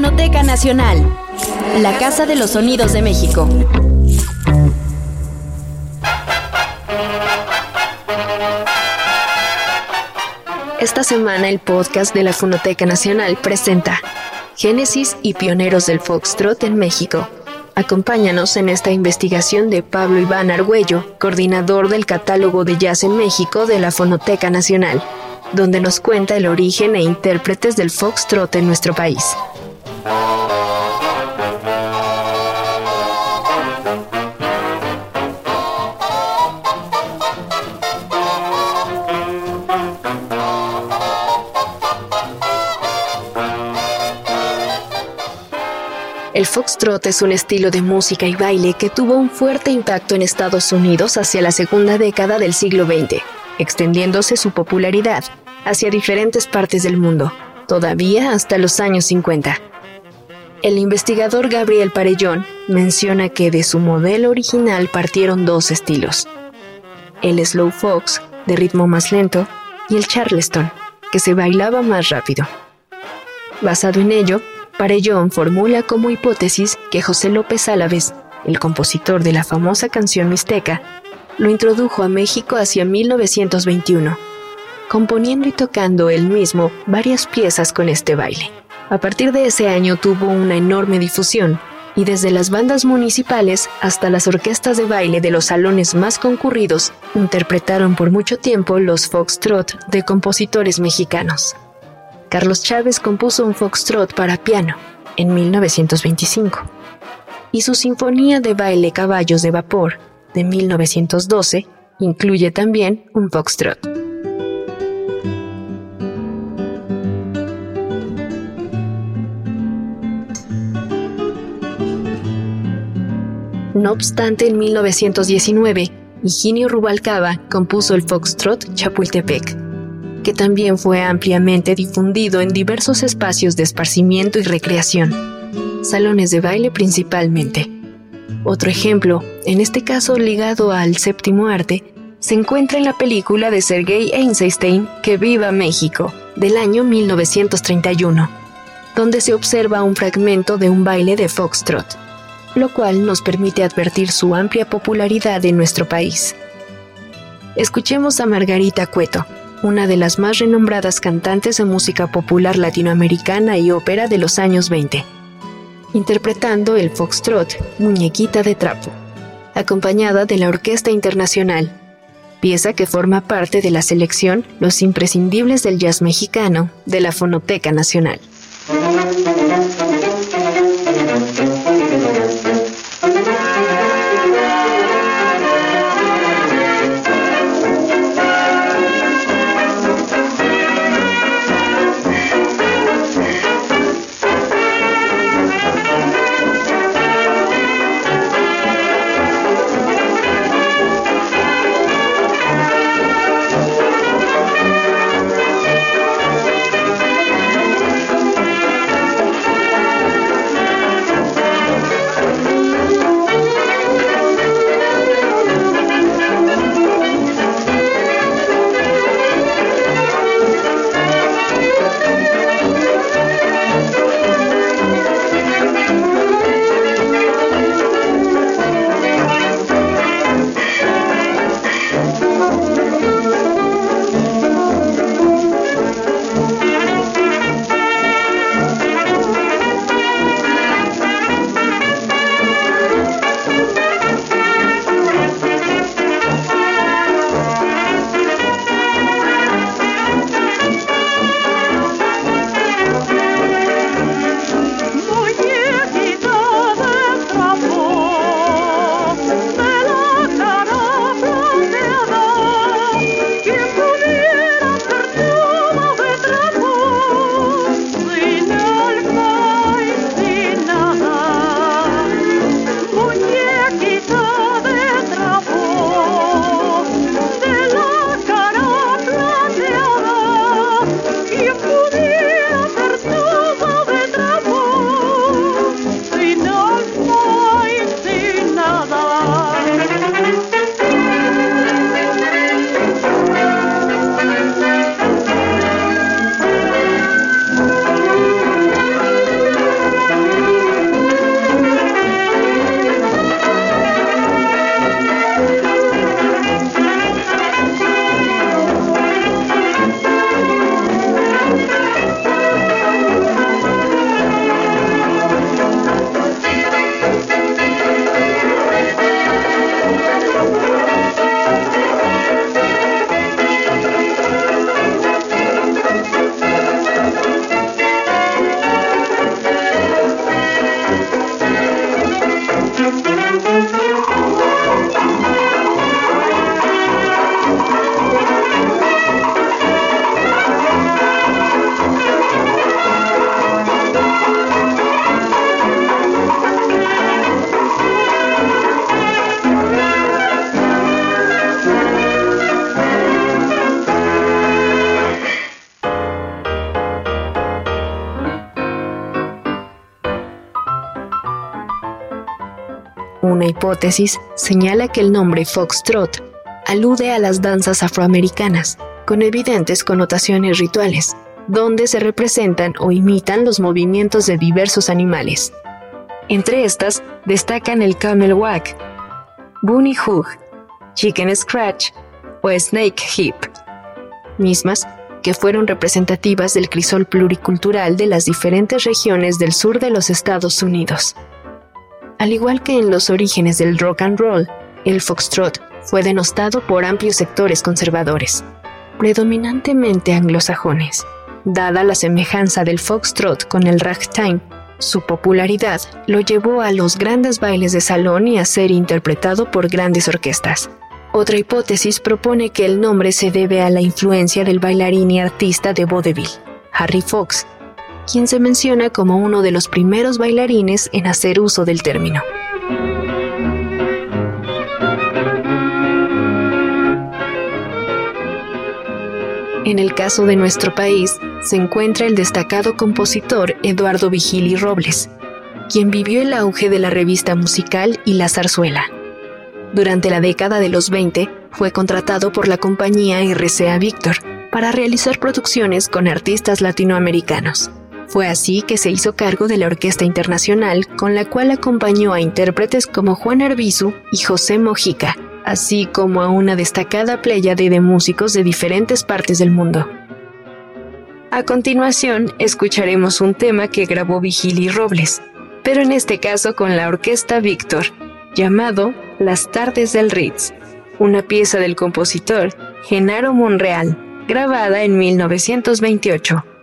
Fonoteca Nacional, la Casa de los Sonidos de México. Esta semana el podcast de la Fonoteca Nacional presenta Génesis y pioneros del Foxtrot en México. Acompáñanos en esta investigación de Pablo Iván Argüello, coordinador del catálogo de jazz en México de la Fonoteca Nacional, donde nos cuenta el origen e intérpretes del foxtrot en nuestro país. El foxtrot es un estilo de música y baile que tuvo un fuerte impacto en Estados Unidos hacia la segunda década del siglo XX, extendiéndose su popularidad hacia diferentes partes del mundo, todavía hasta los años 50. El investigador Gabriel Parellón menciona que de su modelo original partieron dos estilos, el slow fox, de ritmo más lento, y el charleston, que se bailaba más rápido. Basado en ello, Parellón formula como hipótesis que José López Álaves, el compositor de la famosa canción mixteca, lo introdujo a México hacia 1921, componiendo y tocando él mismo varias piezas con este baile. A partir de ese año tuvo una enorme difusión, y desde las bandas municipales hasta las orquestas de baile de los salones más concurridos, interpretaron por mucho tiempo los foxtrot de compositores mexicanos. Carlos Chávez compuso un foxtrot para piano en 1925 y su Sinfonía de Baile Caballos de Vapor de 1912 incluye también un foxtrot. No obstante, en 1919, Higinio Rubalcaba compuso el foxtrot Chapultepec que también fue ampliamente difundido en diversos espacios de esparcimiento y recreación, salones de baile principalmente. Otro ejemplo, en este caso ligado al séptimo arte, se encuentra en la película de Sergei Eisenstein Que viva México, del año 1931, donde se observa un fragmento de un baile de foxtrot, lo cual nos permite advertir su amplia popularidad en nuestro país. Escuchemos a Margarita Cueto, una de las más renombradas cantantes de música popular latinoamericana y ópera de los años 20, interpretando el foxtrot Muñequita de Trapo, acompañada de la Orquesta Internacional, pieza que forma parte de la selección Los imprescindibles del jazz mexicano de la Fonoteca Nacional. Señala que el nombre foxtrot alude a las danzas afroamericanas, con evidentes connotaciones rituales, donde se representan o imitan los movimientos de diversos animales. Entre estas destacan el camel wag, bunny hug, chicken scratch o snake hip, mismas que fueron representativas del crisol pluricultural de las diferentes regiones del sur de los Estados Unidos. Al igual que en los orígenes del rock and roll, el foxtrot fue denostado por amplios sectores conservadores, predominantemente anglosajones. Dada la semejanza del foxtrot con el ragtime, su popularidad lo llevó a los grandes bailes de salón y a ser interpretado por grandes orquestas. Otra hipótesis propone que el nombre se debe a la influencia del bailarín y artista de vaudeville, Harry Fox, quien se menciona como uno de los primeros bailarines en hacer uso del término. En el caso de nuestro país, se encuentra el destacado compositor Eduardo Vigili Robles, quien vivió el auge de la revista musical y la zarzuela. Durante la década de los 20, fue contratado por la compañía RCA Víctor para realizar producciones con artistas latinoamericanos. Fue así que se hizo cargo de la Orquesta Internacional, con la cual acompañó a intérpretes como Juan Arbizu y José Mojica, así como a una destacada pléyade de músicos de diferentes partes del mundo. A continuación, escucharemos un tema que grabó Vigili Robles, pero en este caso con la Orquesta Víctor, llamado Las Tardes del Ritz, una pieza del compositor Genaro Monreal, grabada en 1928.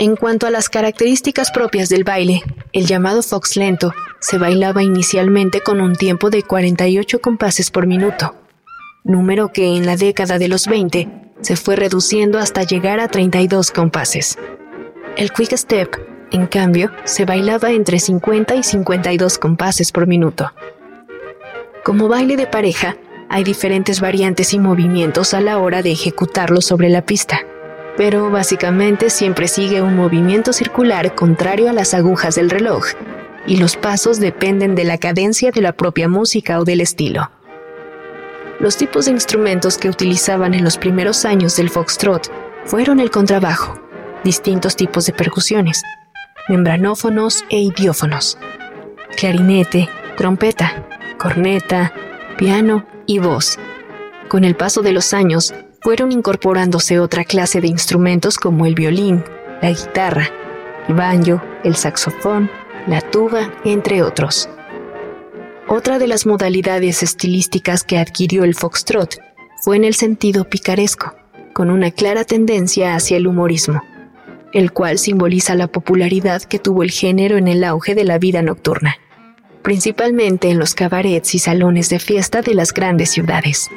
En cuanto a las características propias del baile, el llamado fox lento se bailaba inicialmente con un tiempo de 48 compases por minuto, número que en la década de los 20 se fue reduciendo hasta llegar a 32 compases. El quick step, en cambio, se bailaba entre 50 y 52 compases por minuto. Como baile de pareja, hay diferentes variantes y movimientos a la hora de ejecutarlo sobre la pista, pero básicamente siempre sigue un movimiento circular contrario a las agujas del reloj, y los pasos dependen de la cadencia de la propia música o del estilo. Los tipos de instrumentos que utilizaban en los primeros años del foxtrot fueron el contrabajo, distintos tipos de percusiones, membranófonos e idiófonos, clarinete, trompeta, corneta, piano y voz. Con el paso de los años, fueron incorporándose otra clase de instrumentos como el violín, la guitarra, el banjo, el saxofón, la tuba, entre otros. Otra de las modalidades estilísticas que adquirió el foxtrot fue en el sentido picaresco, con una clara tendencia hacia el humorismo, el cual simboliza la popularidad que tuvo el género en el auge de la vida nocturna, principalmente en los cabarets y salones de fiesta de las grandes ciudades.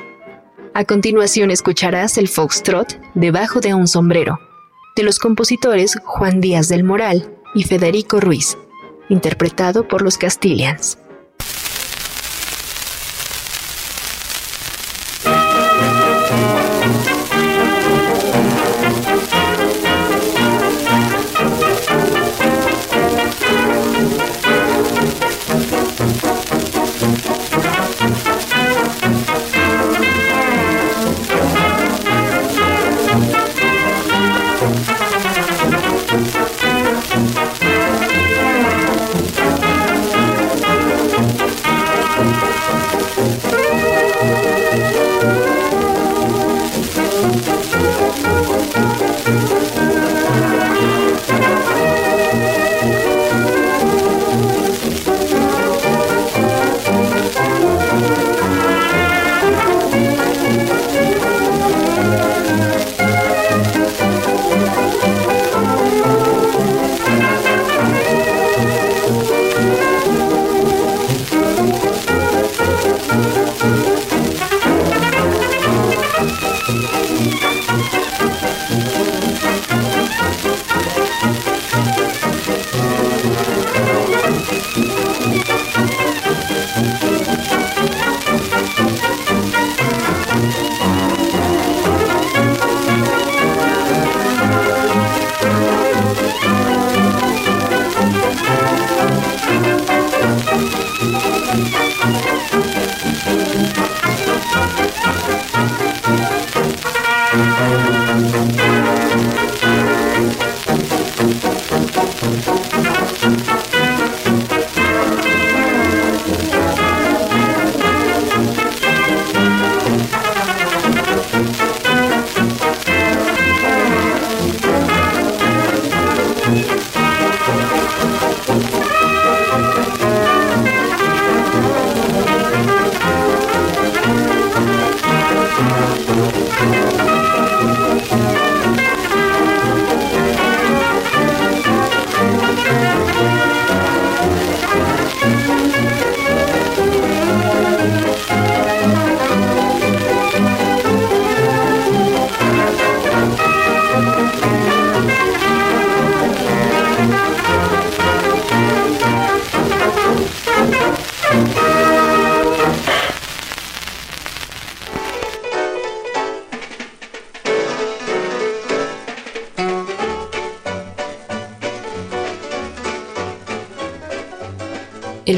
A continuación escucharás el foxtrot debajo de un sombrero, de los compositores Juan Díaz del Moral y Federico Ruiz, interpretado por los Castilians.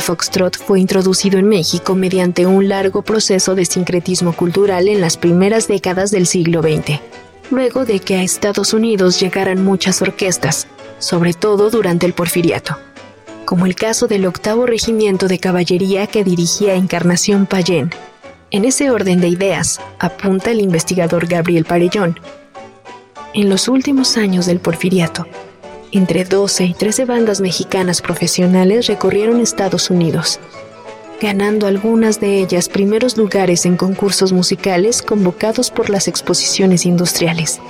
Foxtrot fue introducido en México mediante un largo proceso de sincretismo cultural en las primeras décadas del siglo XX, luego de que a Estados Unidos llegaran muchas orquestas, sobre todo durante el porfiriato, como el caso del octavo regimiento de caballería que dirigía Encarnación Payén. En ese orden de ideas, apunta el investigador Gabriel Parellón. En los últimos años del porfiriato, entre 12 y 13 bandas mexicanas profesionales recorrieron Estados Unidos, ganando algunas de ellas primeros lugares en concursos musicales convocados por las exposiciones industriales.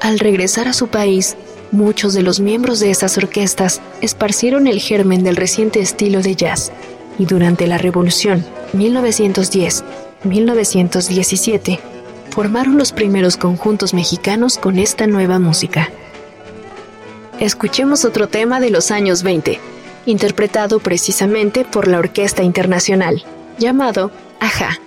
Al regresar a su país, muchos de los miembros de esas orquestas esparcieron el germen del reciente estilo de jazz y durante la Revolución 1910-1917 formaron los primeros conjuntos mexicanos con esta nueva música. Escuchemos otro tema de los años 20, interpretado precisamente por la Orquesta Internacional, llamado Aja.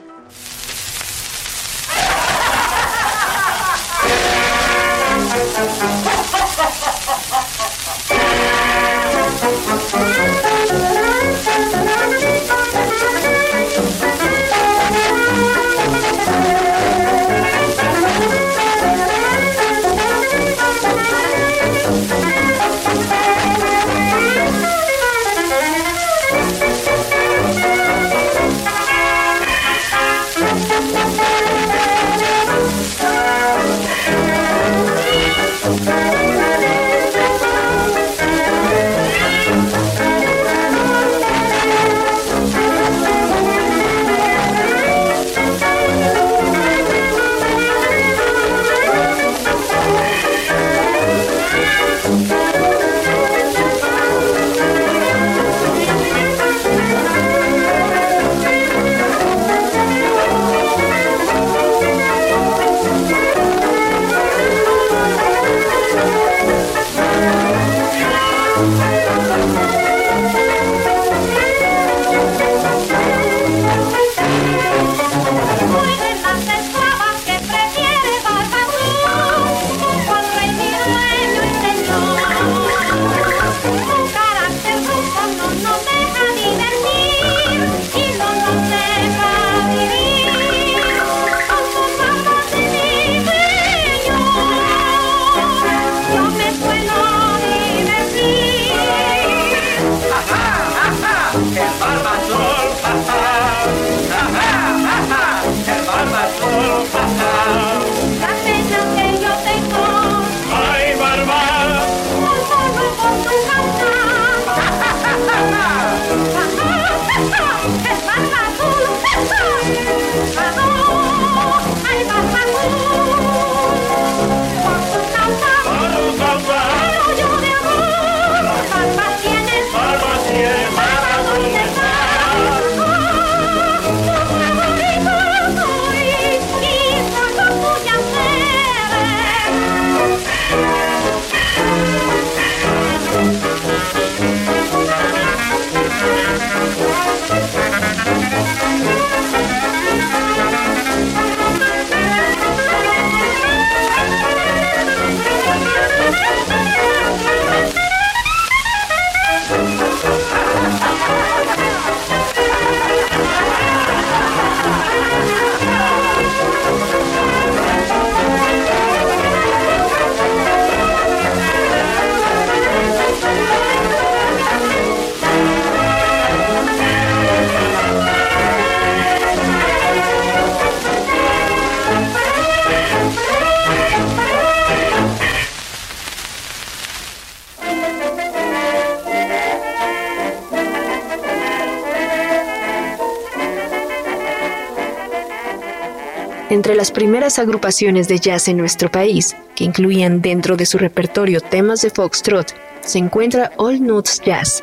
Entre las primeras agrupaciones de jazz en nuestro país, que incluían dentro de su repertorio temas de foxtrot, se encuentra All Nuts Jazz.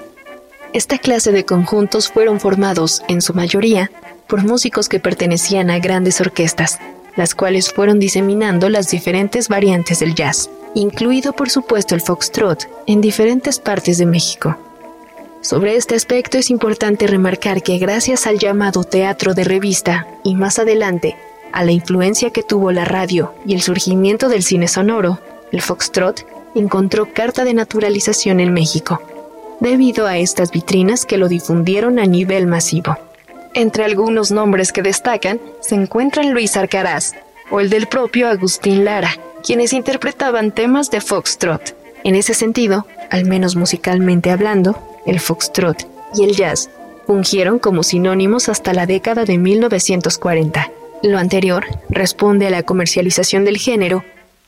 Esta clase de conjuntos fueron formados, en su mayoría, por músicos que pertenecían a grandes orquestas, las cuales fueron diseminando las diferentes variantes del jazz, incluido por supuesto el foxtrot, en diferentes partes de México. Sobre este aspecto es importante remarcar que gracias al llamado teatro de revista y más adelante a la influencia que tuvo la radio y el surgimiento del cine sonoro, el foxtrot encontró carta de naturalización en México, debido a estas vitrinas que lo difundieron a nivel masivo. Entre algunos nombres que destacan se encuentran Luis Arcaraz o el del propio Agustín Lara, quienes interpretaban temas de foxtrot. En ese sentido, al menos musicalmente hablando, el foxtrot y el jazz fungieron como sinónimos hasta la década de 1940. Lo anterior responde a la comercialización del género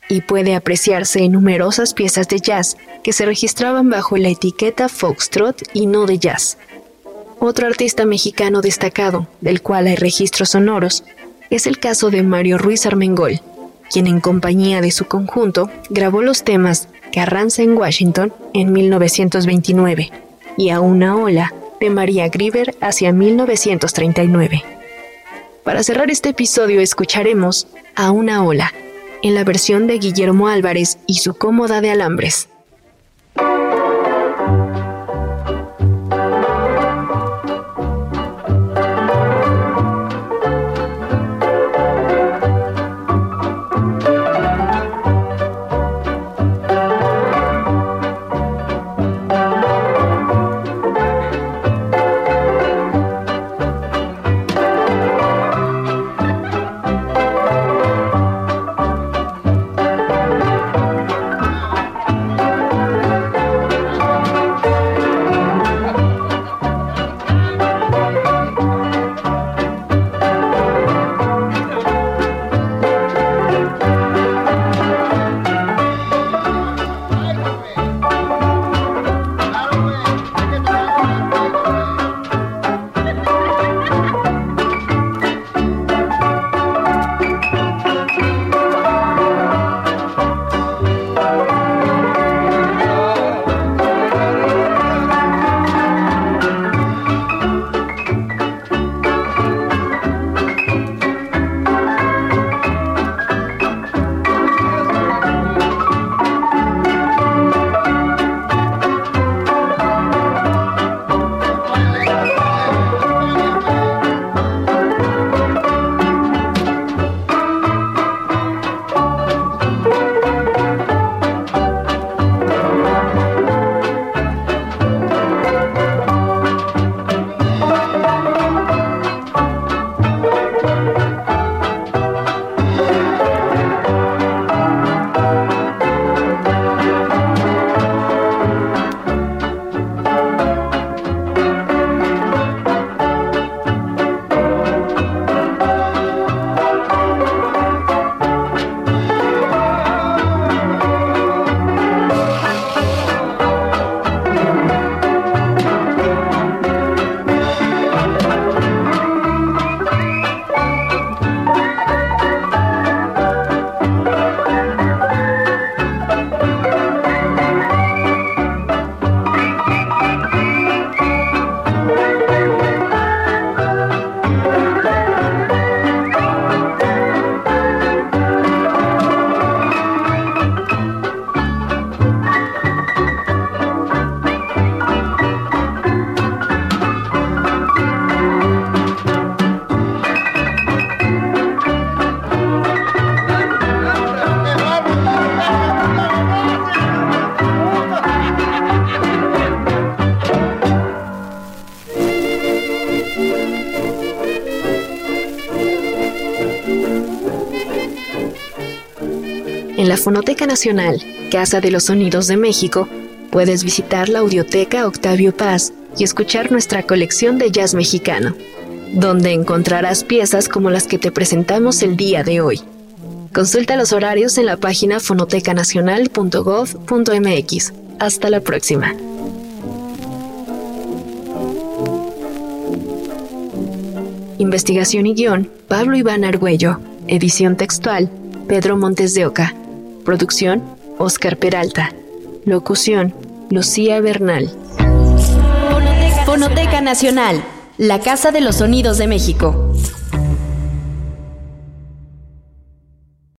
y puede apreciarse en numerosas piezas de jazz que se registraban bajo la etiqueta foxtrot y no de jazz. Otro artista mexicano destacado, del cual hay registros sonoros, es el caso de Mario Ruiz Armengol, quien en compañía de su conjunto grabó los temas Carranza en Washington en 1929 y A una ola de María Grieber hacia 1939. Para cerrar este episodio escucharemos A una ola, en la versión de Guillermo Álvarez y su cómoda de alambres. En la Fonoteca Nacional, Casa de los Sonidos de México, puedes visitar la Audioteca Octavio Paz y escuchar nuestra colección de jazz mexicano, donde encontrarás piezas como las que te presentamos el día de hoy. Consulta los horarios en la página fonotecanacional.gov.mx. Hasta la próxima. Investigación y guion, Pablo Iván Argüello. Edición textual, Pedro Montes de Oca. Producción, Oscar Peralta. Locución, Lucía Bernal. Fonoteca Nacional, la Casa de los Sonidos de México.